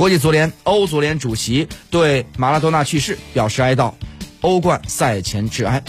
国际足联欧足联主席对马拉多纳去世表示哀悼欧冠赛前致哀。